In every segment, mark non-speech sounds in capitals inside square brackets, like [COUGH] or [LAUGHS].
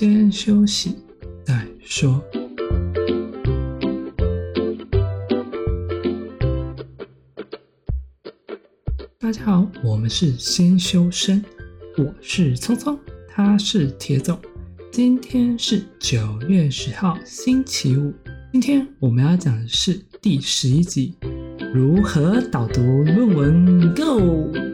先休息再说。大家好，我们是先修身，我是聪聪，他是铁总。今天是九月十号，星期五。今天我们要讲的是第十一集，如何导读论文？Go！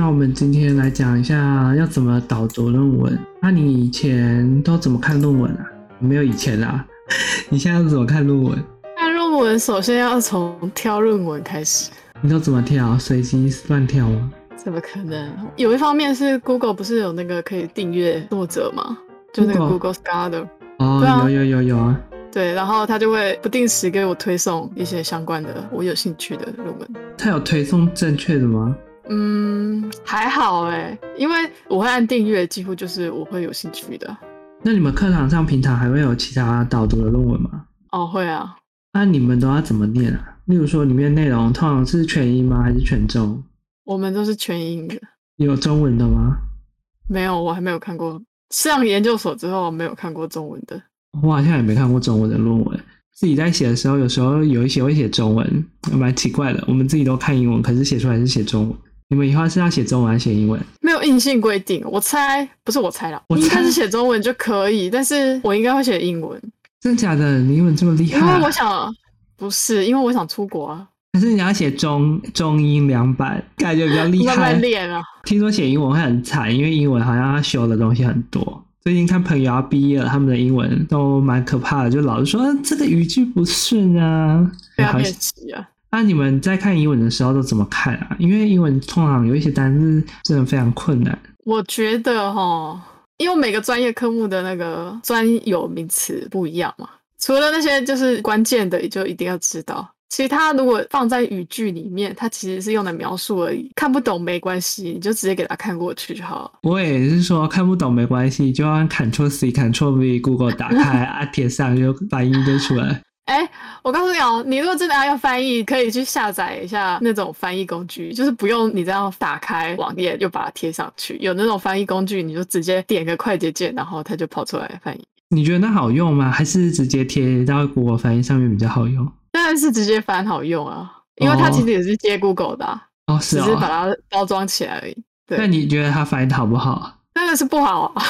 那我们今天来讲一下要怎么导读论文。那你以前都怎么看论文啊？没有以前啦，[LAUGHS] 你现在要怎么看论文？看论文首先要从挑论文开始。你都怎么挑？随机乱挑吗？怎么可能？有一方面是 Google 不是有那个可以订阅作者吗？就那个 Google Scholar。哦，啊、有有有有啊。对，然后他就会不定时给我推送一些相关的我有兴趣的论文。他有推送正确的吗？嗯，还好哎，因为我会按订阅，几乎就是我会有兴趣的。那你们课堂上平常还会有其他导读的论文吗？哦，会啊。那你们都要怎么念啊？例如说里面内容通常是全英吗？还是全中？我们都是全英的。有中文的吗？没有，我还没有看过。上研究所之后没有看过中文的。我好像也没看过中文的论文。自己在写的时候，有时候有一些会写中文，蛮奇怪的。我们自己都看英文，可是写出来是写中文。你们以后是要写中文还是写英文？没有硬性规定，我猜不是我猜了，我猜应该是写中文就可以，但是我应该会写英文。真的假的？你英文这么厉害？因为我想不是，因为我想出国啊。可是你要写中中英两版，感觉比较厉 [LAUGHS] 害。慢慢练啊。[LAUGHS] 听说写英文会很惨，因为英文好像要修的东西很多。最近看朋友要毕业了，他们的英文都蛮可怕的，就老是说这个语句不顺啊，不要练习啊。那、啊、你们在看英文的时候都怎么看啊？因为英文通常有一些单字真的非常困难。我觉得哈，因为每个专业科目的那个专有名词不一样嘛，除了那些就是关键的，也就一定要知道。其他如果放在语句里面，它其实是用来描述而已，看不懂没关系，你就直接给它看过去就好了。我也是说看不懂没关系，就按 Ctrl C Ctrl V，Google 打开啊，贴上就翻译就出来。哎、欸，我告诉你哦，你如果真的要用翻译，可以去下载一下那种翻译工具，就是不用你这样打开网页就把它贴上去。有那种翻译工具，你就直接点个快捷键，然后它就跑出来翻译。你觉得那好用吗？还是直接贴到 Google 翻译上面比较好用？当然是直接翻好用啊，因为它其实也是接 Google 的、啊、哦，是哦，只是把它包装起来而已。对，那你觉得它翻译的好不好？真的是不好啊。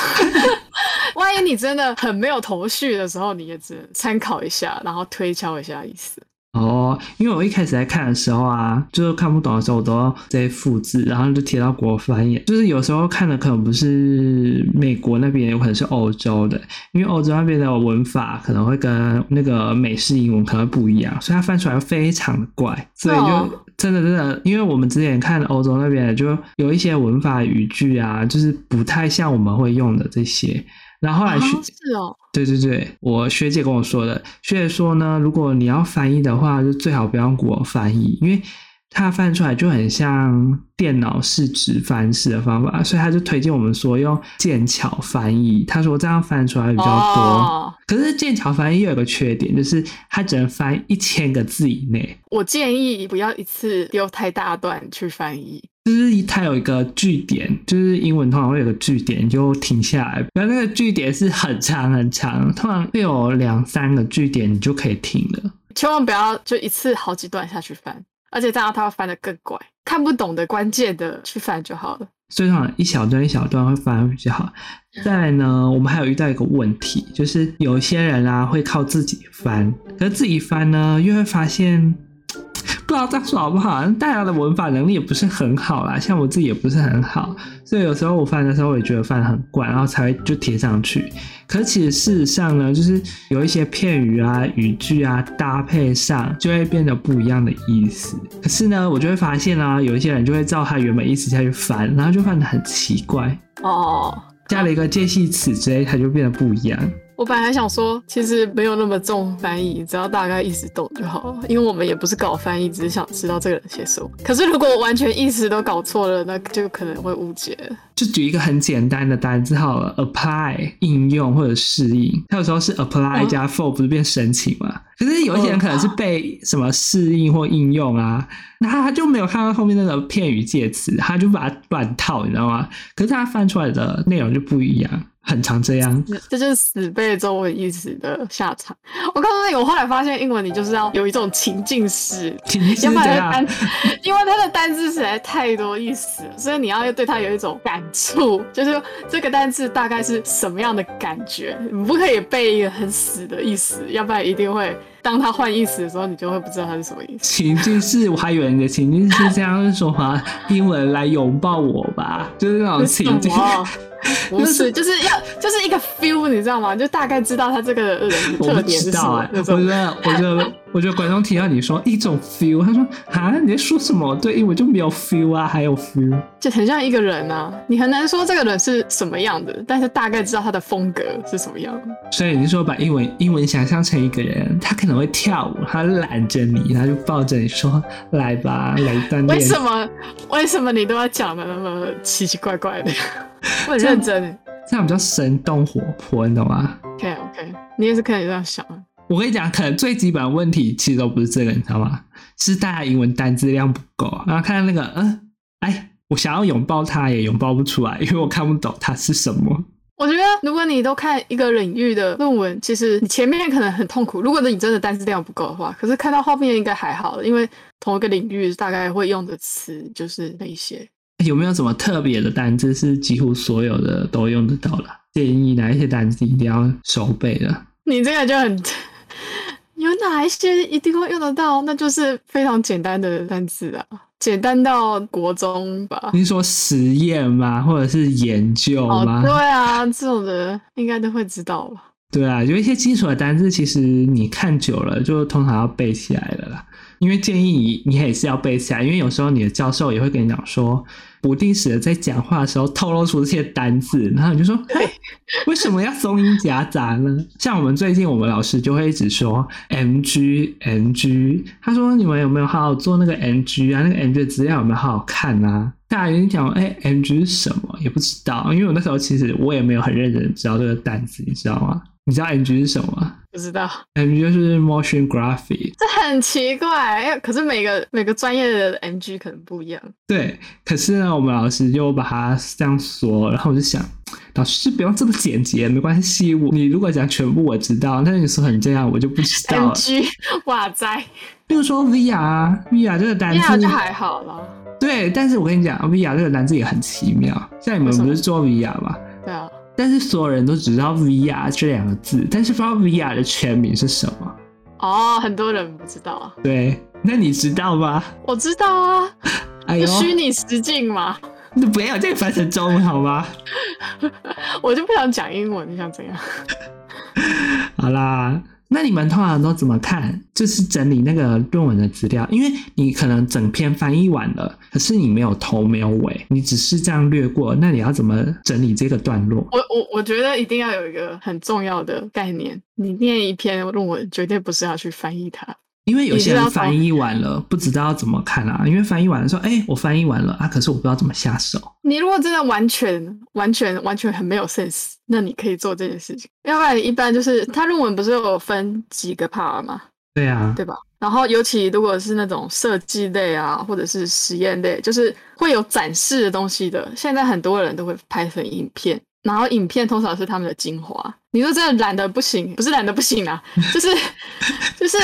[LAUGHS] 万一你真的很没有头绪的时候，你也只能参考一下，然后推敲一下意思。哦，因为我一开始在看的时候啊，就是看不懂的时候，我都要直接复制，然后就贴到国翻译。就是有时候看的可能不是美国那边，有可能是欧洲的，因为欧洲那边的文法可能会跟那个美式英文可能会不一样，所以它翻出来非常的怪。所以就真的真的，因为我们之前看欧洲那边，就有一些文法语句啊，就是不太像我们会用的这些。然后后来学、哦、是哦，对对对，我学姐跟我说的，学姐说呢，如果你要翻译的话，就最好不要用国翻译，因为它翻出来就很像电脑式直翻式的方法，所以他就推荐我们说用剑桥翻译。他说这样翻出来比较多，哦、可是剑桥翻译又有个缺点，就是它只能翻一千个字以内。我建议不要一次丢太大段去翻译。就是它有一个句点，就是英文通常会有个句点，你就停下来。然后那个句点是很长很长，通常会有两三个句点，你就可以停了。千万不要就一次好几段下去翻，而且这样它会翻得更怪。看不懂的关键的去翻就好了。所以通常一小段一小段会翻比较好。再来呢，我们还有遇到一个问题，就是有些人啊会靠自己翻，可是自己翻呢又会发现。[LAUGHS] 不知道这样说好不好？大家的文法能力也不是很好啦，像我自己也不是很好，所以有时候我翻的时候，我也觉得翻得很怪，然后才会就贴上去。可是其实事实上呢，就是有一些片语啊、语句啊搭配上，就会变得不一样的意思。可是呢，我就会发现啊，有一些人就会照他原本意思下去翻，然后就翻得很奇怪哦，加了一个介系词之类，它就变得不一样。我本来还想说，其实没有那么重翻译，只要大概意思懂就好了。因为我们也不是搞翻译，只是想知道这个人写什么。可是如果完全意思都搞错了，那就可能会误解。就举一个很简单的单字好了，apply 应用或者适应，它有时候是 apply 加 for，不是变申请吗？可是有一些人可能是被什么适应或应用啊，那他就没有看到后面那个片语介词，他就把它乱套，你知道吗？可是他翻出来的内容就不一样。很常这样，这就是死背中文意思的下场。我告诉你，我后来发现英文你就是要有一种情境式，情境式这样，因为它的单字实在太多意思，所以你要对它有一种感触，就是这个单字大概是什么样的感觉，你不可以背一个很死的意思，要不然一定会。当他换意思的时候，你就会不知道他是什么意思。情境是，我还以为你的情境是这样说话，英文来拥抱我吧，就是那种情境。[LAUGHS] 不是，就是要就是一个 feel，你知道吗？就大概知道他这个人特点是什么。我不知道、欸、我觉得，我觉得，[LAUGHS] 我觉得观众听到你说一种 feel，他说啊，你在说什么？对，英文就没有 feel 啊，还有 feel，就很像一个人啊。你很难说这个人是什么样的，但是大概知道他的风格是什么样的。所以你说把英文英文想象成一个人，他可能会跳舞，他揽着你，他就抱着你说：“来吧，来锻炼。”为什么？为什么你都要讲的那么奇奇怪怪的？我很认真，这样比较生动活泼，你懂吗？OK OK，你也是可以这样想。我跟你讲，可能最基本的问题其实都不是这个，你知道吗？是大家英文单字量不够，然后看到那个，嗯，哎，我想要拥抱它，也拥抱不出来，因为我看不懂它是什么。我觉得，如果你都看一个领域的论文，其实你前面可能很痛苦。如果你真的单字量不够的话，可是看到后面应该还好，因为同一个领域大概会用的词就是那一些。有没有什么特别的单字是几乎所有的都用得到的？建议哪一些单字一定要熟背的？你这个就很。[LAUGHS] 有哪一些一定会用得到？那就是非常简单的单词啊，简单到国中吧。你说实验吗？或者是研究吗？哦，对啊，这种的应该都会知道吧。对啊，有一些基础的单字，其实你看久了就通常要背起来了啦。因为建议你，你也是要背起来，因为有时候你的教授也会跟你讲说，不定时的在讲话的时候透露出这些单字，然后你就说，[LAUGHS] 对，为什么要松音夹杂呢？像我们最近，我们老师就会一直说 NG NG，他说你们有没有好好做那个 NG 啊？那个 NG 的资料有没有好好看啊？大家有点讲，哎，NG 是什么？也不知道，因为我那时候其实我也没有很认真知道这个单词，你知道吗？你知道 NG 是什么？不知道。，MG 就是 motion graphic。这很奇怪，因为可是每个每个专业的 MG 可能不一样。对，可是呢，我们老师就把它这样说，然后我就想，老师不用这么简洁，没关系。我你如果讲全部我知道，但是你说很这样，我就不知道。NG，哇塞！比如说 VR，VR 这个单词，VR 就还好了。对，但是我跟你讲，VR 这个单词也很奇妙。像你们不是做 VR 吗？对啊。但是所有人都只知道 VR 这两个字，但是不知道 VR 的全名是什么。哦，很多人不知道啊。对，那你知道吗？我知道啊。哎呦，虚拟实境嘛。你不要再翻成中文好吗？[LAUGHS] 我就不想讲英文，你想怎样？[LAUGHS] 好啦。那你们通常都怎么看？就是整理那个论文的资料，因为你可能整篇翻译完了，可是你没有头没有尾，你只是这样略过，那你要怎么整理这个段落？我我我觉得一定要有一个很重要的概念，你念一篇论文，绝对不是要去翻译它。因为有些人翻译完了，不知道要怎么看啊。因为翻译完了说，哎、欸，我翻译完了啊，可是我不知道怎么下手。你如果真的完全、完全、完全很没有 sense，那你可以做这件事情。要不然一般就是他论文不是有分几个 part 吗？对啊，对吧？然后尤其如果是那种设计类啊，或者是实验类，就是会有展示的东西的。现在很多人都会拍成影片，然后影片通常是他们的精华。你说真的懒得不行，不是懒得不行啊，就是 [LAUGHS] 就是。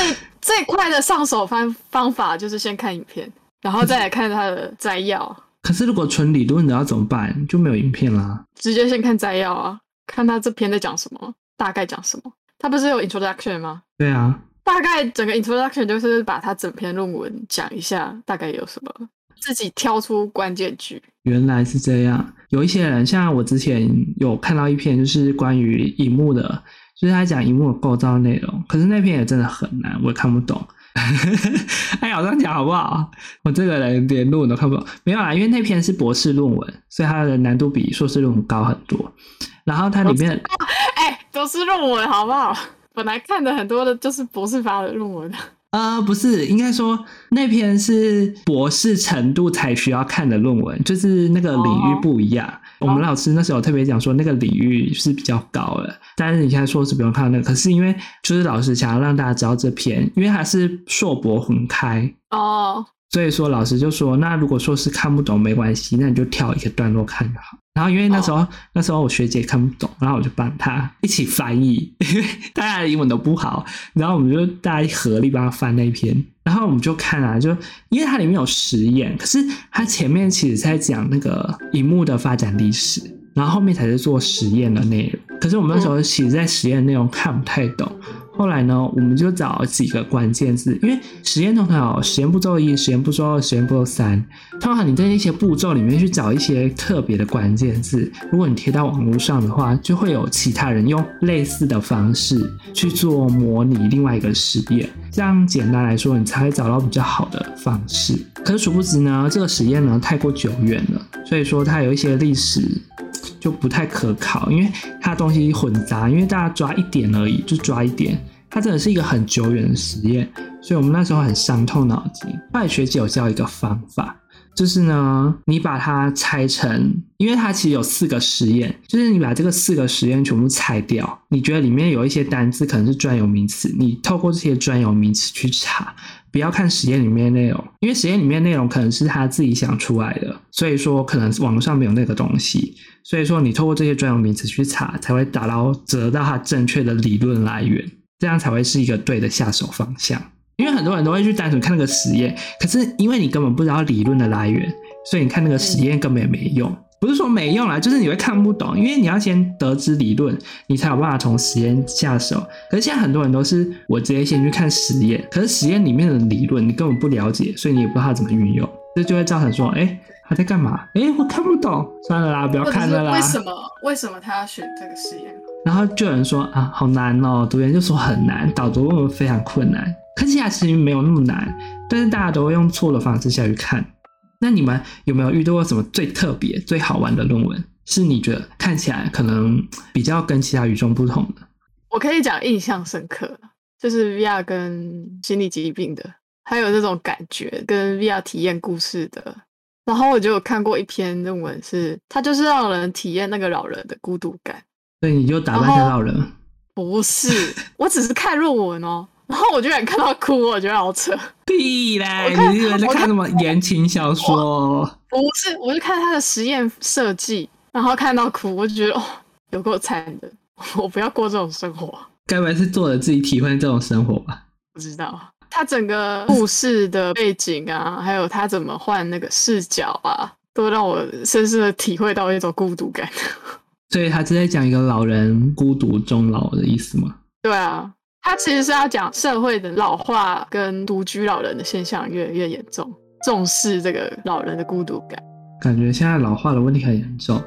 最快的上手方方法就是先看影片，然后再来看它的摘要。[LAUGHS] 可是如果纯理论的要怎么办？就没有影片啦。直接先看摘要啊，看他这篇在讲什么，大概讲什么。他不是有 introduction 吗？对啊，大概整个 introduction 就是把他整篇论文讲一下，大概有什么，自己挑出关键句。原来是这样，有一些人像我之前有看到一篇，就是关于荧幕的。就是他讲萤幕的构造内容，可是那篇也真的很难，我也看不懂。[LAUGHS] 哎呀，我这样讲好不好？我这个人连论文都看不懂。没有啦，因为那篇是博士论文，所以它的难度比硕士论文高很多。然后它里面，哎、欸，都是论文，好不好？本来看的很多的就是博士发的论文。呃，不是，应该说那篇是博士程度才需要看的论文，就是那个领域不一样。Oh. 我们老师那时候特别讲说，那个领域是比较高的，但是你现在硕士不用看那个。可是因为就是老师想要让大家知道这篇，因为它是硕博混开哦，oh. 所以说老师就说，那如果硕士看不懂没关系，那你就挑一个段落看就好。然后因为那时候、oh. 那时候我学姐看不懂，然后我就帮她一起翻译，因为大家的英文都不好，然后我们就大家合力帮她翻那一篇，然后我们就看啊，就因为它里面有实验，可是它前面其实在讲那个荧幕的发展历史，然后后面才是做实验的内容，可是我们那时候其实在实验内容看不太懂。后来呢，我们就找几个关键字，因为实验通常有实验步骤一、实验步骤二、实验步骤三。通常你在那些步骤里面去找一些特别的关键字，如果你贴到网络上的话，就会有其他人用类似的方式去做模拟另外一个实验。这样简单来说，你才会找到比较好的方式。可是殊不知呢，这个实验呢太过久远了，所以说它有一些历史。就不太可靠，因为它东西混杂，因为大家抓一点而已，就抓一点。它真的是一个很久远的实验，所以我们那时候很伤透脑筋。后来学姐有教一个方法，就是呢，你把它拆成，因为它其实有四个实验，就是你把这个四个实验全部拆掉，你觉得里面有一些单字可能是专有名词，你透过这些专有名词去查。不要看实验里面的内容，因为实验里面内容可能是他自己想出来的，所以说可能网络上没有那个东西，所以说你透过这些专有名词去查，才会达到得到它正确的理论来源，这样才会是一个对的下手方向。因为很多人都会去单纯看那个实验，可是因为你根本不知道理论的来源，所以你看那个实验根本也没用。不是说没用啦，就是你会看不懂，因为你要先得知理论，你才有办法从实验下手。可是现在很多人都是我直接先去看实验，可是实验里面的理论你根本不了解，所以你也不知道它怎么运用，这就会造成说，哎、欸，他在干嘛？哎、欸，我看不懂，算了啦，不要看了啦。为什么？为什么他要选这个实验？然后就有人说啊，好难哦，读研就说很难，导读论文非常困难。可是其实没有那么难，但是大家都会用错的方式下去看。那你们有没有遇到过什么最特别、最好玩的论文？是你觉得看起来可能比较跟其他与众不同的？我可以讲印象深刻，就是 VR 跟心理疾病的，还有这种感觉跟 VR 体验故事的。然后我就有看过一篇论文是，是它就是让人体验那个老人的孤独感。所以你就打扮成老人？不是，我只是看论文哦。然后我居然看到哭，我觉得好扯。屁嘞！你以为在看什么言情小说？不是，我是看他的实验设计，然后看到哭，我就觉得哦，有够惨的。我不要过这种生活。该不会是作者自己体会这种生活吧？不知道。他整个故事的背景啊，还有他怎么换那个视角啊，都让我深深的体会到一种孤独感。[LAUGHS] 所以他是在讲一个老人孤独终老的意思吗？对啊。他其实是要讲社会的老化跟独居老人的现象越来越严重，重视这个老人的孤独感。感觉现在老化的问题很严重，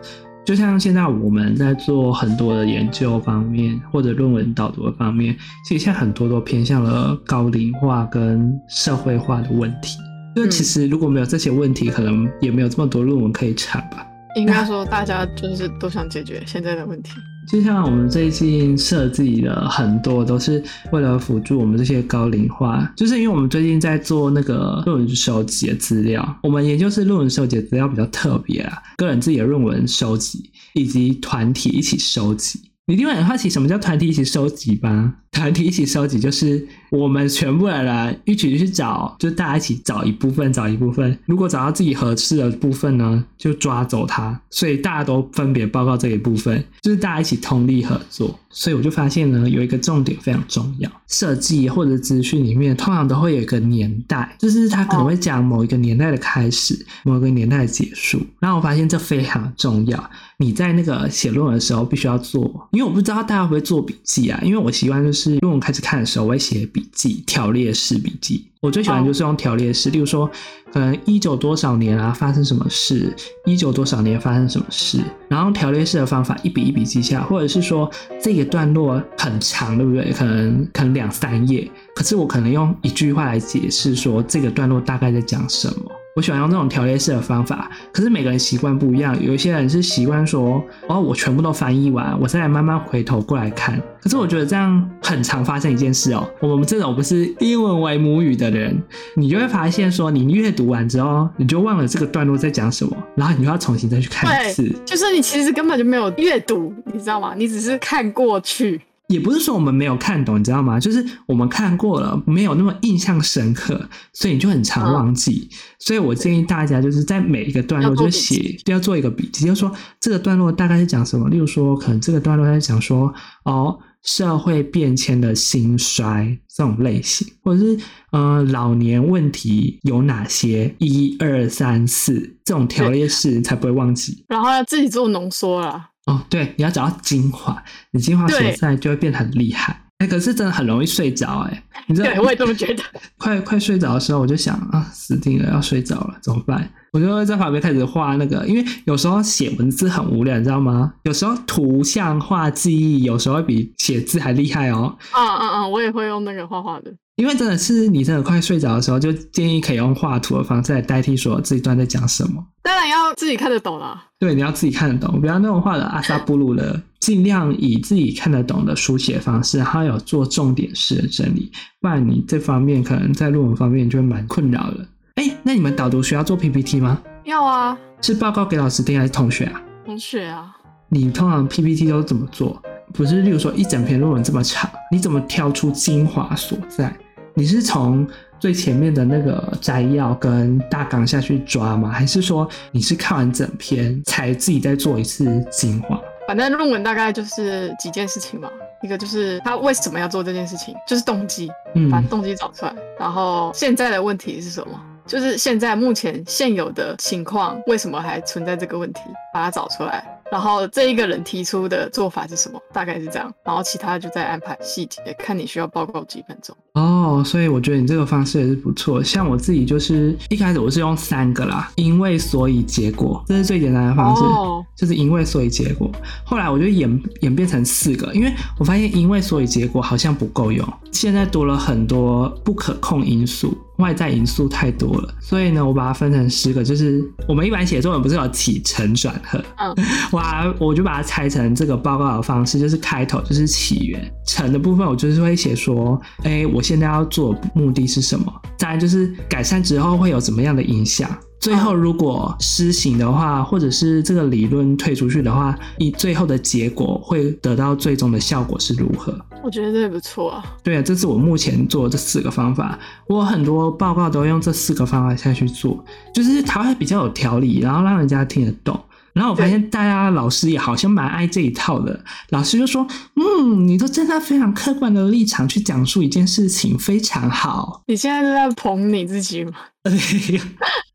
就像现在我们在做很多的研究方面或者论文导读的方面，其实现在很多都偏向了高龄化跟社会化的问题。就其实如果没有这些问题，可能也没有这么多论文可以产吧。应该说，大家就是都想解决现在的问题。就像我们最近设计的很多都是为了辅助我们这些高龄化，就是因为我们最近在做那个论文收集的资料，我们研究室论文收集的资料比较特别啊，个人自己的论文收集以及团体一起收集。你一定会很好奇什么叫团体一起收集吧？团体一起收集就是我们全部的人一起去找，就大家一起找一部分，找一部分。如果找到自己合适的部分呢，就抓走它。所以大家都分别报告这一部分，就是大家一起通力合作。所以我就发现呢，有一个重点非常重要，设计或者资讯里面通常都会有一个年代，就是它可能会讲某一个年代的开始，某一个年代的结束。然后我发现这非常重要。你在那个写论文的时候必须要做，因为我不知道大家会不会做笔记啊。因为我习惯就是论文开始看的时候，我会写笔记，条列式笔记。我最喜欢就是用条列式，例如说，可能一九多少年啊发生什么事，一九多少年发生什么事，然后条列式的方法一笔一笔记下，或者是说这个段落很长，对不对？可能可能两三页，可是我可能用一句话来解释说这个段落大概在讲什么。我喜欢用这种条列式的方法。可是每个人习惯不一样，有一些人是习惯说，哦，我全部都翻译完，我再来慢慢回头过来看。可是我觉得这样很常发生一件事哦，我们这种不是英文为母语的人，你就会发现说，你阅读完之后，你就忘了这个段落在讲什么，然后你就要重新再去看一次。就是你其实根本就没有阅读，你知道吗？你只是看过去。也不是说我们没有看懂，你知道吗？就是我们看过了，没有那么印象深刻，所以你就很常忘记。嗯、所以我建议大家就是在每一个段落就写，要做一个笔记，就是说这个段落大概是讲什么。例如说，可能这个段落在讲说，哦，社会变迁的兴衰这种类型，或者是呃，老年问题有哪些？一二三四这种条列式才不会忘记。然后要自己做浓缩了。哦，对，你要找到精华，你精华所在就会变得很厉害。哎、欸，可是真的很容易睡着，哎，你知道？对，我也这么觉得。[LAUGHS] 快快睡着的时候，我就想啊，死定了，要睡着了，怎么办？我就会在旁边开始画那个，因为有时候写文字很无聊，你知道吗？有时候图像化记忆，有时候会比写字还厉害哦。啊啊啊！我也会用那个画画的。因为真的是你真的快睡着的时候，就建议可以用画图的方式来代替说这一段在讲什么。当然要自己看得懂啦。对，你要自己看得懂，不要那种画的阿萨布鲁的，尽量以自己看得懂的书写方式，还有做重点式的整理，不然你这方面可能在论文方面就会蛮困扰的。哎，那你们导读需要做 PPT 吗？要啊。是报告给老师听还是同学啊？同学啊。你通常 PPT 都怎么做？不是，例如说一整篇论文这么长，你怎么挑出精华所在？你是从最前面的那个摘要跟大纲下去抓吗？还是说你是看完整篇才自己再做一次精华？反正论文大概就是几件事情嘛，一个就是他为什么要做这件事情，就是动机，把动机找出来，嗯、然后现在的问题是什么？就是现在目前现有的情况为什么还存在这个问题，把它找出来。然后这一个人提出的做法是什么？大概是这样。然后其他就再安排细节，看你需要报告几分钟。哦，所以我觉得你这个方式也是不错。像我自己就是一开始我是用三个啦，因为所以结果，这是最简单的方式，哦、就是因为所以结果。后来我就演演变成四个，因为我发现因为所以结果好像不够用，现在多了很多不可控因素。外在因素太多了，所以呢，我把它分成十个，就是我们一般写作文不是有起承转合，嗯，[LAUGHS] 我，我就把它拆成这个报告的方式，就是开头就是起源，成的部分我就是会写说，哎、欸，我现在要做的目的是什么？再来就是改善之后会有怎么样的影响？最后如果施行的话，或者是这个理论推出去的话，你最后的结果会得到最终的效果是如何？我觉得这也不错啊。对啊，这是我目前做的这四个方法。我很多报告都用这四个方法下去做，就是它会比较有条理，然后让人家听得懂。然后我发现大家老师也好像蛮爱这一套的。老师就说：“嗯，你都站在非常客观的立场去讲述一件事情，非常好。”你现在是在捧你自己吗？[LAUGHS] [LAUGHS]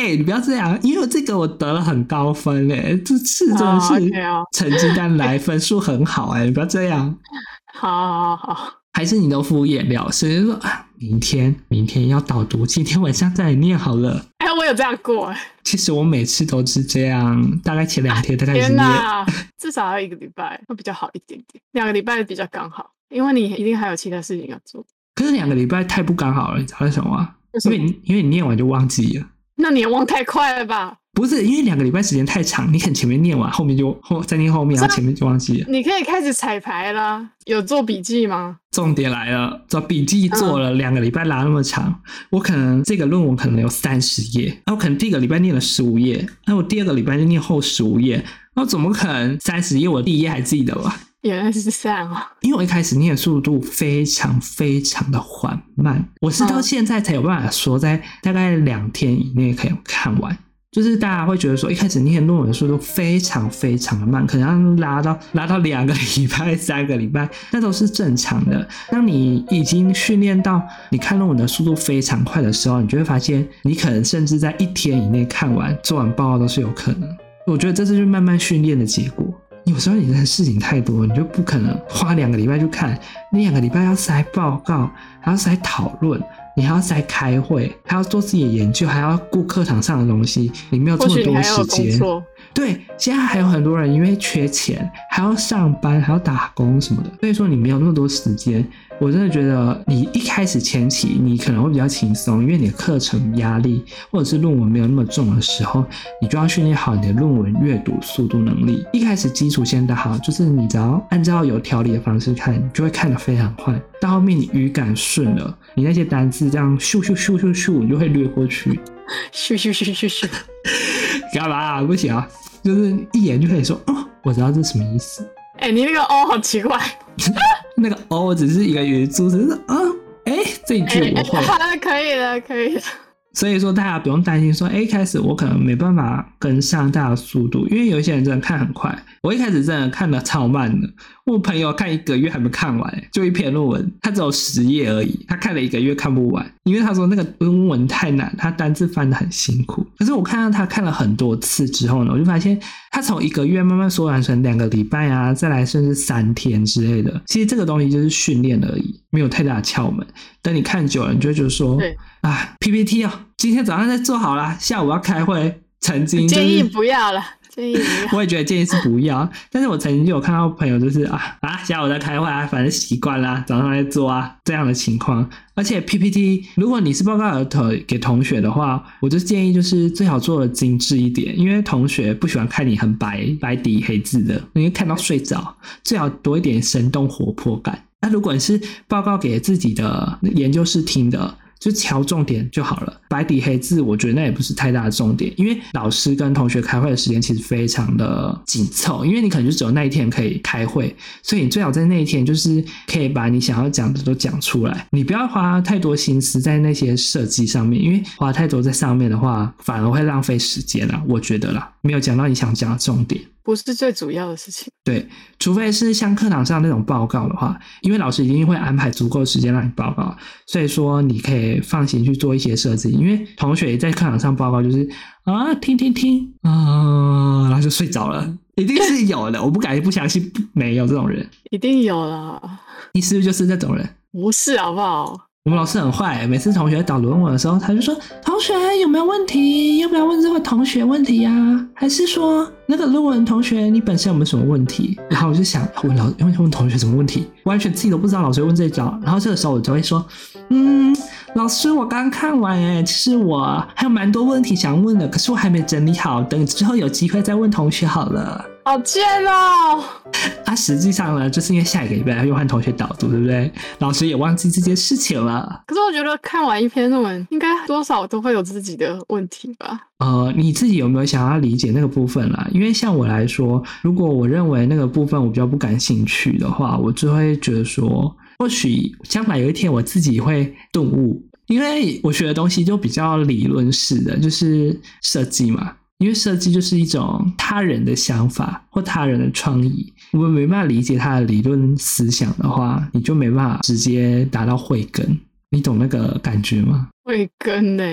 哎、欸，你不要这样，因为这个我得了很高分哎，这次真的是成绩单来分数很好哎，你不要这样。好，好，好，还是你都敷衍了事，就说啊，明天，明天要导读，今天晚上再来念好了。哎，我有这样过哎。其实我每次都是这样，大概前两天大概是念。至少要一个礼拜会比较好一点点，两个礼拜比较刚好，因为你一定还有其他事情要做。可是两个礼拜太不刚好了，你知道为什么吗？因为你因为你念完就忘记了。那你也忘太快了吧？不是，因为两个礼拜时间太长，你可能前面念完，后面就后再念后面，然后前面就忘记了。你可以开始彩排了，有做笔记吗？重点来了，做笔记做了两个礼拜，拉那么长，嗯、我可能这个论文可能有三十页，那我可能第一个礼拜念了十五页，那我第二个礼拜就念后十五页，那我怎么可能三十页我第一页还记得吧？原来是这样啊！因为我一开始念的速度非常非常的缓慢，我是到现在才有办法说在大概两天以内可以看完。就是大家会觉得说，一开始念论文的速度非常非常的慢，可能要拉到拉到两个礼拜、三个礼拜，那都是正常的。当你已经训练到你看论文的速度非常快的时候，你就会发现，你可能甚至在一天以内看完、做完报告都是有可能。我觉得这是就慢慢训练的结果。有时候你的事情太多，你就不可能花两个礼拜去看，你两个礼拜要塞报告，还要塞讨论，你还要塞开会，还要做自己的研究，还要顾课堂上的东西，你没有这么多时间。对，现在还有很多人因为缺钱，还要上班，还要打工什么的，所以说你没有那么多时间。我真的觉得，你一开始前期你可能会比较轻松，因为你的课程压力或者是论文没有那么重的时候，你就要训练好你的论文阅读速度能力。一开始基础先打好，就是你只要按照有条理的方式看，你就会看得非常快。到后面你语感顺了，你那些单字这样咻咻咻咻咻，你就会略过去。咻咻咻咻咻，[LAUGHS] 干嘛啊？不行啊，就是一眼就可以说，哦，我知道这是什么意思。哎、欸，你那个哦，好奇怪。[LAUGHS] 那个哦，只是一个语助词，就是啊，哎、欸，这一句我会。好的、可以的，可以的。所以说大家不用担心说，哎，一开始我可能没办法跟上大家的速度，因为有一些人真的看很快。我一开始真的看得超慢的，我朋友看一个月还没看完，就一篇论文，他只有十页而已，他看了一个月看不完，因为他说那个论文太难，他单字翻得很辛苦。可是我看到他看了很多次之后呢，我就发现他从一个月慢慢缩短成两个礼拜啊，再来甚至三天之类的。其实这个东西就是训练而已，没有太大的窍门。等你看久了，你就会觉得说，啊，PPT 哦，今天早上再做好了，下午要开会。曾经、就是、建议不要了，建议不要。[LAUGHS] 我也觉得建议是不要，但是我曾经就有看到朋友就是啊啊，下午在开会啊，反正习惯啦，早上在做啊这样的情况。而且 PPT，如果你是报告儿给同学的话，我就建议就是最好做的精致一点，因为同学不喜欢看你很白白底黑字的，因为看到睡着。最好多一点生动活泼感。那如果你是报告给自己的研究室听的。就敲重点就好了，白底黑字，我觉得那也不是太大的重点，因为老师跟同学开会的时间其实非常的紧凑，因为你可能就只有那一天可以开会，所以你最好在那一天就是可以把你想要讲的都讲出来，你不要花太多心思在那些设计上面，因为花太多在上面的话，反而会浪费时间啦，我觉得啦，没有讲到你想讲的重点。不是最主要的事情。对，除非是像课堂上那种报告的话，因为老师一定会安排足够时间让你报告，所以说你可以放心去做一些设计。因为同学在课堂上报告就是啊，听听听啊，然后就睡着了，一定是有的。我不敢不相信没有这种人，一定有了。你是不是就是那种人？不是，好不好？我们老师很坏，每次同学导论文的时候，他就说：“同学有没有问题？要不要问这位同学问题呀、还是说那个论文同学你本身有没有什么问题？”然后我就想问老，问问同学什么问题，完全自己都不知道。老师问这一招，然后这个时候我就会说：“嗯，老师，我刚看完，哎，其实我还有蛮多问题想问的，可是我还没整理好，等之后有机会再问同学好了。”好贱哦！啊，实际上呢，就是因为下一个礼拜又换同学导读，对不对？老师也忘记这件事情了。可是我觉得看完一篇论文，应该多少都会有自己的问题吧？呃，你自己有没有想要理解那个部分啦？因为像我来说，如果我认为那个部分我比较不感兴趣的话，我就会觉得说，或许将来有一天我自己会顿悟，因为我学的东西就比较理论式的，就是设计嘛。因为设计就是一种他人的想法或他人的创意，我们没办法理解他的理论思想的话，你就没办法直接达到慧根。你懂那个感觉吗？慧根呢？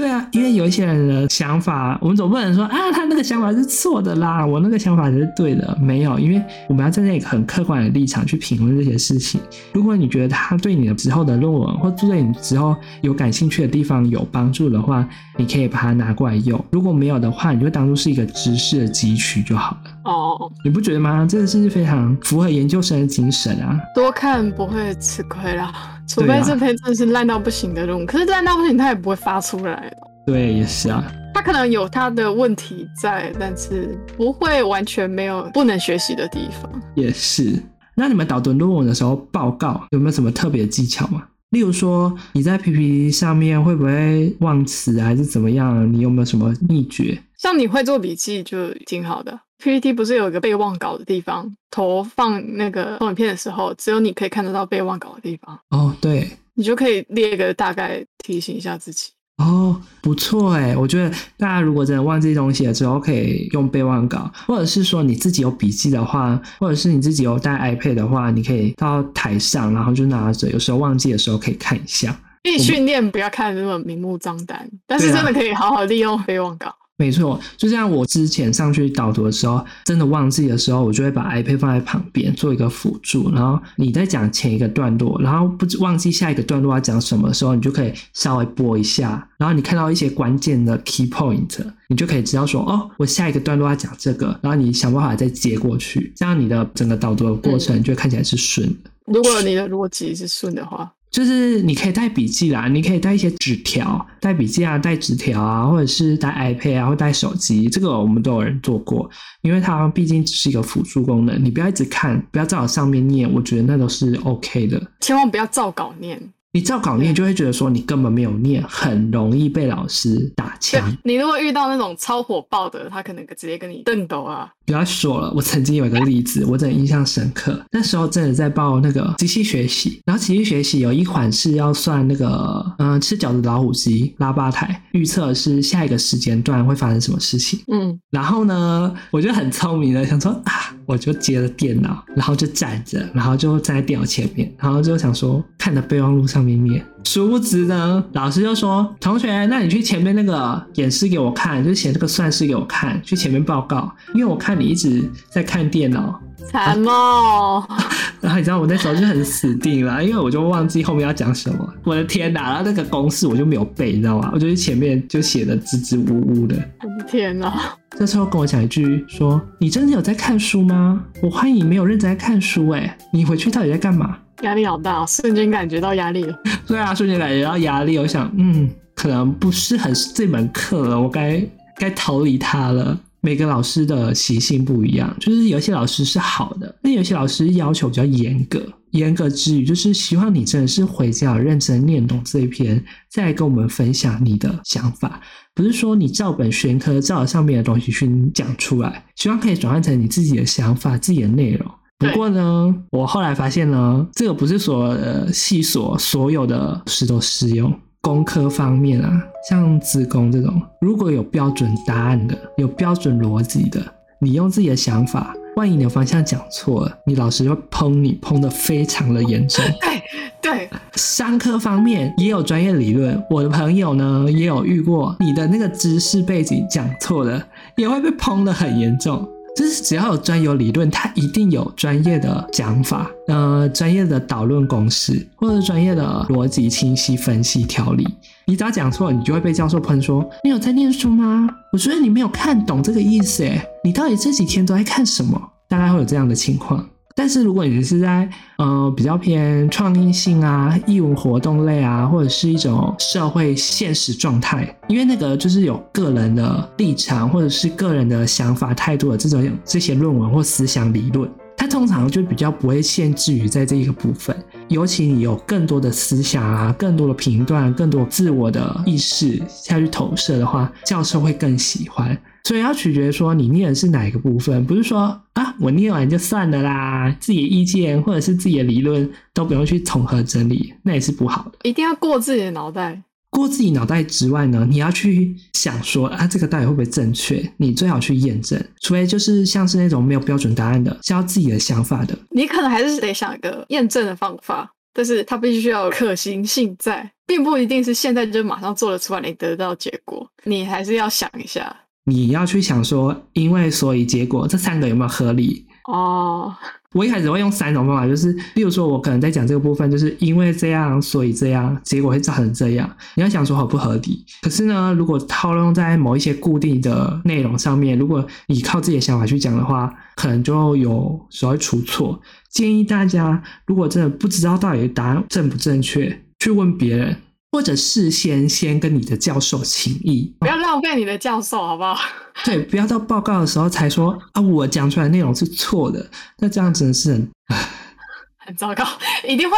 对啊，因为有一些人的想法，我们总不能说啊，他那个想法是错的啦，我那个想法才是对的。没有，因为我们要站在一个很客观的立场去评论这些事情。如果你觉得他对你的之后的论文，或对你之后有感兴趣的地方有帮助的话，你可以把它拿过来用。如果没有的话，你就当做是一个知识的汲取就好了。哦，你不觉得吗？这个是非常符合研究生的精神啊。多看不会吃亏啦。除非这篇真的是烂到不行的论文，啊、可是烂到不行，他也不会发出来的。对，也是啊。他可能有他的问题在，但是不会完全没有不能学习的地方。也是。那你们导读论文的时候报告有没有什么特别的技巧吗？例如说你在 PPT 上面会不会忘词还是怎么样？你有没有什么秘诀？像你会做笔记就挺好的。PPT 不是有一个备忘稿的地方，投放那个投影片的时候，只有你可以看得到备忘稿的地方。哦，对，你就可以列一个大概提醒一下自己。哦，不错哎，我觉得大家如果真的忘记东西了之后，可以用备忘稿，或者是说你自己有笔记的话，或者是你自己有带 iPad 的话，你可以到台上，然后就拿着，有时候忘记的时候可以看一下。可以训练不要看那么明目张胆，但是真的可以好好利用备忘稿。没错，就像我之前上去导读的时候，真的忘记的时候，我就会把 iPad 放在旁边做一个辅助，然后你在讲前一个段落，然后不忘记下一个段落要讲什么的时候，你就可以稍微播一下，然后你看到一些关键的 key point，你就可以知道说，哦，我下一个段落要讲这个，然后你想办法再接过去，这样你的整个导读的过程就会看起来是顺的。如果你的逻辑是顺的话。就是你可以带笔记啦，你可以带一些纸条，带笔记啊，带纸条啊，或者是带 iPad 啊，或带手机，这个我们都有人做过，因为它毕竟只是一个辅助功能，你不要一直看，不要照上面念，我觉得那都是 OK 的，千万不要照稿念。你照稿念就会觉得说你根本没有念，很容易被老师打枪。你如果遇到那种超火爆的，他可能直接跟你瞪斗啊。不要说了，我曾经有一个例子，我真的印象深刻。那时候真的在报那个机器学习，然后机器学习有一款是要算那个，嗯、呃，吃饺子老虎机拉吧台，预测是下一个时间段会发生什么事情。嗯，然后呢，我就很聪明的想说啊，我就接了电脑，然后就站着，然后就站在电脑前面，然后就想说看着备忘录上。上面念，殊不知呢，老师就说：“同学，那你去前面那个演示给我看，就写这个算式给我看，去前面报告，因为我看你一直在看电脑。”惨哦！[LAUGHS] 然后你知道我那时候就很死定了，因为我就忘记后面要讲什么。我的天哪！然后那个公式我就没有背，你知道吗？我就前面就写的支支吾吾的。我的天哪！这时候跟我讲一句说：“你真的有在看书吗？我怀疑你没有认真在看书，哎，你回去到底在干嘛？”压力好大，瞬间感觉到压力了。对啊，瞬间感觉到压力。我想，嗯，可能不是很这门课了，我该该逃离它了。每个老师的习性不一样，就是有些老师是好的，那有些老师要求比较严格。严格之余，就是希望你真的是回家认真念懂这一篇，再跟我们分享你的想法。不是说你照本宣科，照上面的东西去讲出来，希望可以转换成你自己的想法、自己的内容。不过呢，我后来发现呢，这个不是所有的系所所有的老师都适用。工科方面啊，像资工这种，如果有标准答案的、有标准逻辑的，你用自己的想法，万一你的方向讲错了，你老师就会喷你，喷得非常的严重。对对，[LAUGHS] 商科方面也有专业理论，我的朋友呢也有遇过，你的那个知识背景讲错了，也会被喷得很严重。就是只要有专有理论，它一定有专业的讲法，呃，专业的导论公式，或者专业的逻辑清晰分析条理。你只要讲错，你就会被教授喷说：“你有在念书吗？我觉得你没有看懂这个意思，诶，你到底这几天都在看什么？”大概会有这样的情况。但是如果你是在呃比较偏创意性啊、艺文活动类啊，或者是一种社会现实状态，因为那个就是有个人的立场或者是个人的想法态度的这种这些论文或思想理论，它通常就比较不会限制于在这一个部分。尤其你有更多的思想啊、更多的评断、更多自我的意识下去投射的话，教授会更喜欢。所以要取决于说你念的是哪一个部分，不是说啊我念完就算了啦，自己的意见或者是自己的理论都不用去统合整理，那也是不好的。一定要过自己的脑袋，过自己脑袋之外呢，你要去想说啊这个到底会不会正确？你最好去验证，除非就是像是那种没有标准答案的，是要自己的想法的，你可能还是得想一个验证的方法，但是它必须要有可行性在，并不一定是现在就马上做得出来，你得到结果，你还是要想一下。你要去想说，因为所以结果这三个有没有合理？哦，我一开始会用三种方法，就是例如说，我可能在讲这个部分，就是因为这样，所以这样，结果会造成这样。你要想说合不合理？可是呢，如果套用在某一些固定的内容上面，如果你靠自己的想法去讲的话，可能就有时候会出错。建议大家，如果真的不知道到底答案正不正确，去问别人。或者事先先跟你的教授请益，不要浪费你的教授，好不好？[LAUGHS] 对，不要到报告的时候才说啊，我讲出来的内容是错的，那这样真的是很 [SIGHS] 很糟糕，一定会。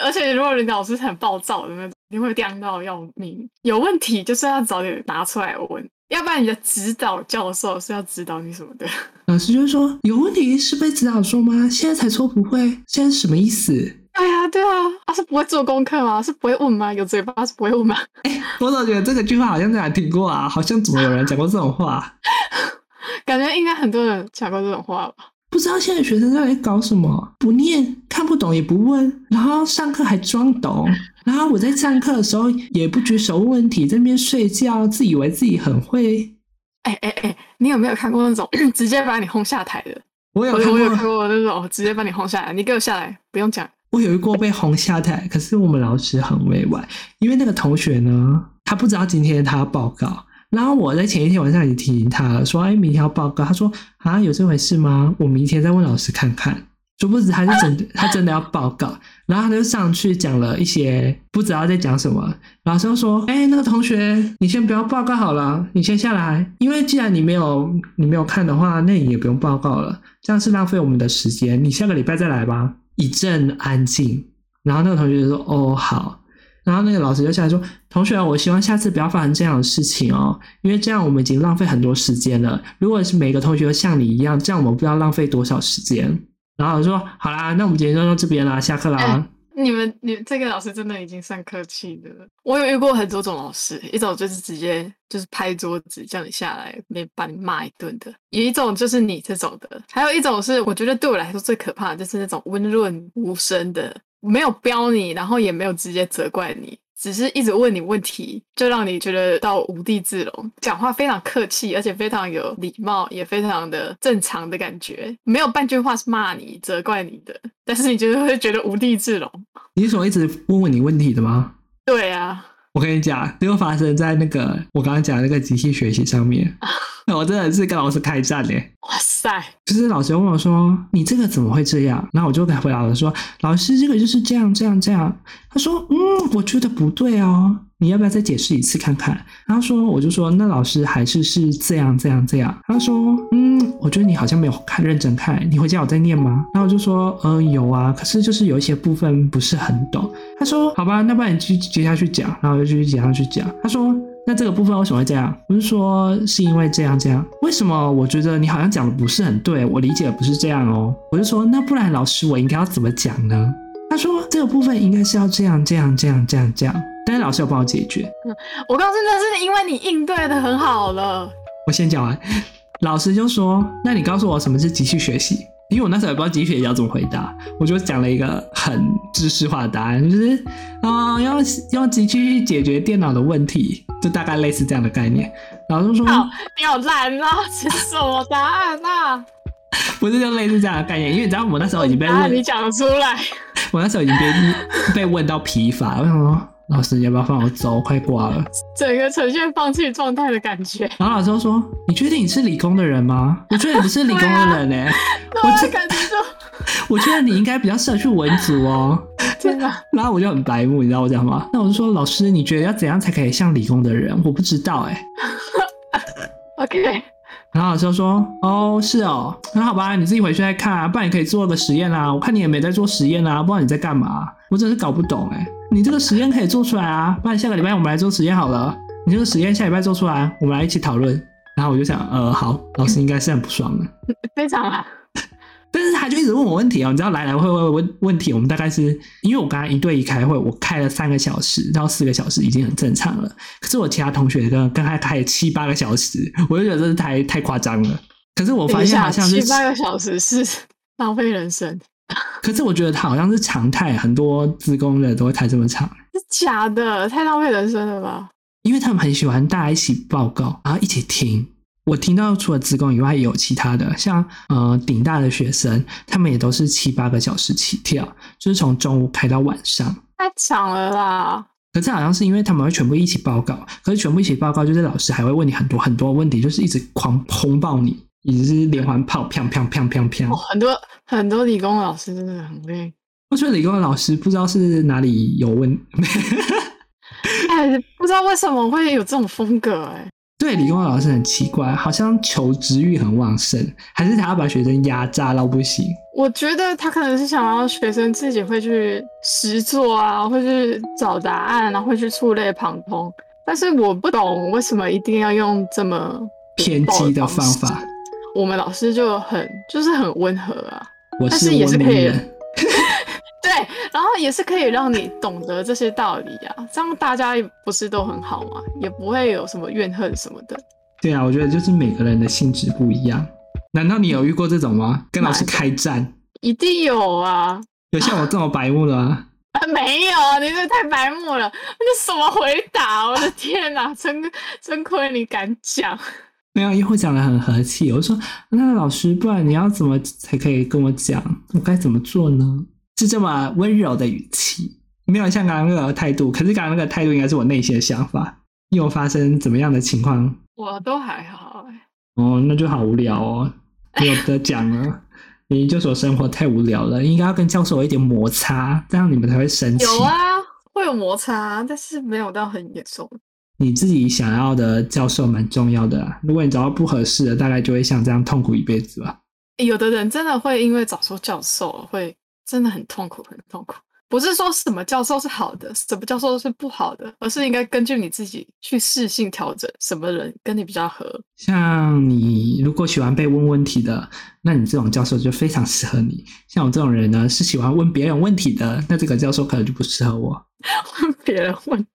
而且如果你老师很暴躁的那种，一定会刁到要命。有问题就是要早点拿出来问，要不然你的指导教授是要指导你什么的。老师就是说有问题是被指导说吗？现在才说不会，现在是什么意思？对啊，对啊，他、啊、是不会做功课吗？是不会问吗？有嘴巴是不会问吗？哎，[LAUGHS] 我总觉得这个句话好像在哪听过啊，好像怎么有人讲过这种话？感觉应该很多人讲过这种话吧？不知道现在学生在搞什么？不念，看不懂也不问，然后上课还装懂，然后我在上课的时候也不举手问问题，在那边睡觉，自以为自己很会。哎哎哎，你有没有看过那种 [COUGHS] 直接把你轰下台的？我有看过，我有看过那种直接把你轰下来，你给我下来，不用讲。我有一过被轰下台，可是我们老师很委婉，因为那个同学呢，他不知道今天他要报告，然后我在前一天晚上已经提醒他了，说哎，明天要报告。他说啊，有这回事吗？我明天再问老师看看。殊不知他是真的，他真的要报告，然后他就上去讲了一些不知道在讲什么。老师就说：“哎，那个同学，你先不要报告好了，你先下来，因为既然你没有你没有看的话，那你也不用报告了，这样是浪费我们的时间。你下个礼拜再来吧。”一阵安静，然后那个同学就说：“哦，好。”然后那个老师就下来说：“同学，我希望下次不要发生这样的事情哦，因为这样我们已经浪费很多时间了。如果是每个同学都像你一样，这样我们不知道浪费多少时间。”然后我说好啦，那我们今天就到这边啦，下课啦。你们，你这个老师真的已经算客气的了。我有遇过很多种老师，一种就是直接就是拍桌子叫你下来，没把你骂一顿的；有一种就是你这种的，还有一种是我觉得对我来说最可怕的，就是那种温润无声的，没有标你，然后也没有直接责怪你。只是一直问你问题，就让你觉得到无地自容。讲话非常客气，而且非常有礼貌，也非常的正常的感觉，没有半句话是骂你、责怪你的。但是你就是会觉得无地自容。你是说一直问问你问题的吗？对啊。我跟你讲，这个发生在那个我刚刚讲的那个机器学习上面。[LAUGHS] 那 [LAUGHS] 我真的是跟老师开战嘞！哇塞！就是老师问我说：“你这个怎么会这样？”然后我就给回答了说：“老师，这个就是这样，这样，这样。”他说：“嗯，我觉得不对哦。”你要不要再解释一次看看？然后说，我就说，那老师还是是这样这样这样。他说，嗯，我觉得你好像没有看认真看，你回家有在念吗？然后我就说，嗯，有啊，可是就是有一些部分不是很懂。他说，好吧，那不然你继续接下去讲。然后我就继续接下去讲。他说，那这个部分为什么会这样？我是说是因为这样这样。为什么？我觉得你好像讲的不是很对，我理解的不是这样哦。我就说，那不然老师我应该要怎么讲呢？他说，这个部分应该是要这样这样这样这样这样。但是老师有帮我解决。嗯，我告诉你，那是因为你应对的很好了。我先讲完，老师就说：“那你告诉我什么是机器学习？”因为我那时候也不知道机器学习要怎么回答，我就讲了一个很知识化的答案，就是啊、呃，用用机器去解决电脑的问题，就大概类似这样的概念。老师说：“好，你好烂啊，这 [LAUGHS] 是什么答案啊？”不是，就类似这样的概念，因为你知道我那时候已经被问，你讲出来，[LAUGHS] 我那时候已经被被问到疲乏，为什么？老师，你要不要放我走？快挂了，整个呈现放弃状态的感觉。然后老师就说：“你确定你是理工的人吗？”我觉得你不是理工的人 [LAUGHS] 呢、欸。我就感觉就，[LAUGHS] 我觉得你应该比较适合去文组哦。[LAUGHS] 真的。然后我就很白目，你知道我讲吗？那我就说：“老师，你觉得要怎样才可以像理工的人？”我不知道哎、欸。OK。然后老师就说：“哦，是哦，那好吧，你自己回去再看啊，不然你可以做个实验啊。我看你也没在做实验啊，不知道你在干嘛。我真是搞不懂哎、欸。你这个实验可以做出来啊，不然下个礼拜我们来做实验好了。你这个实验下礼拜做出来，我们来一起讨论。然后我就想，呃，好，老师应该是很不爽的，[LAUGHS] 非常好。但是他就一直问我问题哦，你知道来来回回问问题，我们大概是因为我刚刚一对一开会，我开了三个小时到四个小时已经很正常了。可是我其他同学跟跟他开了七八个小时，我就觉得这是太太夸张了。可是我发现好像是七八个小时是 [LAUGHS] 浪费人生。[LAUGHS] 可是我觉得他好像是常态，很多资工的都会开这么长。是假的，太浪费人生了吧？因为他们很喜欢大家一起报告，然后一起听。我听到除了资工以外，也有其他的，像呃顶大的学生，他们也都是七八个小时起跳，就是从中午开到晚上，太长了啦。可是好像是因为他们会全部一起报告，可是全部一起报告，就是老师还会问你很多很多问题，就是一直狂轰爆你，也是连环炮，砰砰砰砰砰。很多很多理工老师真的很累。我觉得理工老师不知道是哪里有问，[LAUGHS] 哎，不知道为什么会有这种风格哎。对，理工老师很奇怪，好像求知欲很旺盛，还是他要把学生压榨到不行？我觉得他可能是想要学生自己会去实作啊，会去找答案，然后会去触类旁通。但是我不懂为什么一定要用这么偏激的方法。我们老师就很就是很温和啊，我是但是也是可以。[LAUGHS] 对，然后也是可以让你懂得这些道理啊，这样大家不是都很好吗？也不会有什么怨恨什么的。对啊，我觉得就是每个人的性质不一样。难道你有遇过这种吗？跟老师开战？一定有啊！有像我这么白目的吗？[LAUGHS] 啊，没有，你这太白目了！你什么回答？我的天哪，真真亏你敢讲。没有，因为我讲的很和气。我说：“那老师，不然你要怎么才可以跟我讲？我该怎么做呢？”是这么温柔的语气，没有像刚刚那个态度。可是刚刚那个态度应该是我内心的想法。你有发生怎么样的情况？我都还好哎。哦，那就好无聊哦，没有得讲了。[LAUGHS] 你研究所生活太无聊了，应该要跟教授有一点摩擦，这样你们才会生气。有啊，会有摩擦，但是没有到很严重。你自己想要的教授蛮重要的啊，如果你找到不合适的，大概就会像这样痛苦一辈子吧。有的人真的会因为找错教授，会真的很痛苦，很痛苦。不是说什么教授是好的，什么教授是不好的，而是应该根据你自己去适性调整，什么人跟你比较合。像你如果喜欢被问问题的，那你这种教授就非常适合你。像我这种人呢，是喜欢问别人问题的，那这个教授可能就不适合我。[LAUGHS] 问别人问题。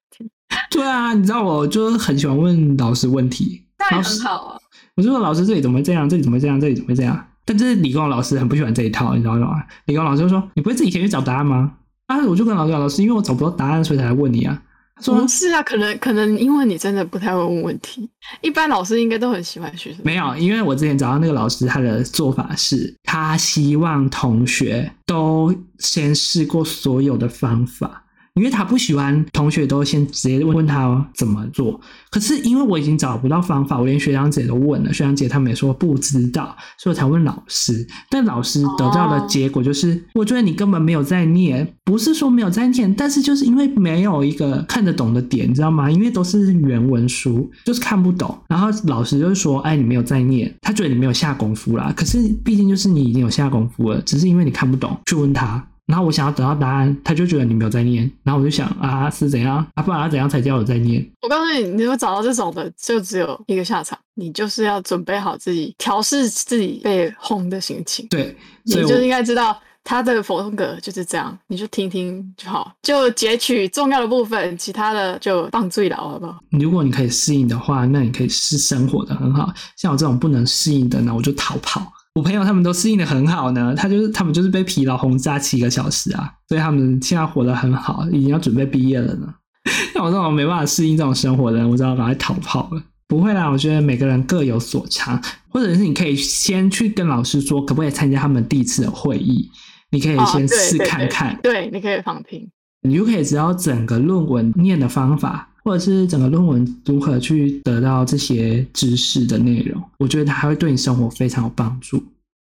[LAUGHS] 对啊，你知道我就很喜欢问老师问题，那也很好啊。我就说老师，这里怎么会这样？这里怎么会这样？这里怎么会这样？但这是理工老师很不喜欢这一套，你知道吗？理工老师就说：“你不会自己先去找答案吗？”啊，我就跟老师讲：“老师，因为我找不到答案，所以才来问你啊。”他说：“不是啊，可能可能因为你真的不太会问问题。一般老师应该都很喜欢学生。没有，因为我之前找到那个老师，他的做法是他希望同学都先试过所有的方法。”因为他不喜欢同学都先直接问问他怎么做，可是因为我已经找不到方法，我连学长姐都问了，学长姐他们也说不知道，所以我才问老师。但老师得到的结果就是，我觉得你根本没有在念，不是说没有在念，但是就是因为没有一个看得懂的点，你知道吗？因为都是原文书，就是看不懂。然后老师就是说，哎，你没有在念，他觉得你没有下功夫啦。可是毕竟就是你已经有下功夫了，只是因为你看不懂，去问他。然后我想要得到答案，他就觉得你没有在念。然后我就想啊，是怎样啊？不然他怎样才叫我在念？我告诉你，你如果找到这种的，就只有一个下场，你就是要准备好自己调试自己被轰的心情。对，你就应该知道他的风格就是这样，你就听听就好，就截取重要的部分，其他的就放最牢，好不好？如果你可以适应的话，那你可以是生活的很好。像我这种不能适应的，那我就逃跑。我朋友他们都适应的很好呢，他就是他们就是被疲劳轰炸七个小时啊，所以他们现在活得很好，已经要准备毕业了呢。[LAUGHS] 像我这种没办法适应这种生活的人，我只好赶快逃跑了。不会啦，我觉得每个人各有所长，或者是你可以先去跟老师说，可不可以参加他们第一次的会议？你可以先试看看。哦，对，对，对，对，你可以旁听，你就可以知道整个论文念的方法。或者是整个论文如何去得到这些知识的内容，我觉得它会对你生活非常有帮助。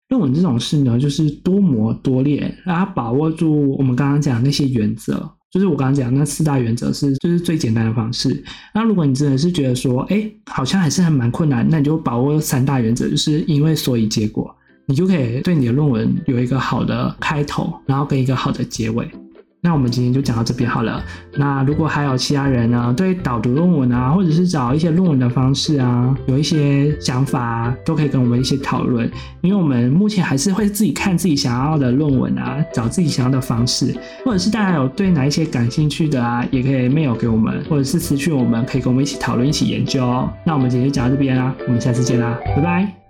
论文这种事呢，就是多磨多练，然后把握住我们刚刚讲的那些原则，就是我刚刚讲那四大原则是就是最简单的方式。那如果你真的是觉得说，哎，好像还是还蛮困难，那你就把握三大原则，就是因为所以结果，你就可以对你的论文有一个好的开头，然后跟一个好的结尾。那我们今天就讲到这边好了。那如果还有其他人呢，对导读论文啊，或者是找一些论文的方式啊，有一些想法啊，都可以跟我们一起讨论。因为我们目前还是会自己看自己想要的论文啊，找自己想要的方式，或者是大家有对哪一些感兴趣的啊，也可以 mail 给我们，或者是私讯我们，可以跟我们一起讨论、一起研究哦。那我们今天就讲到这边啦，我们下次见啦，拜拜。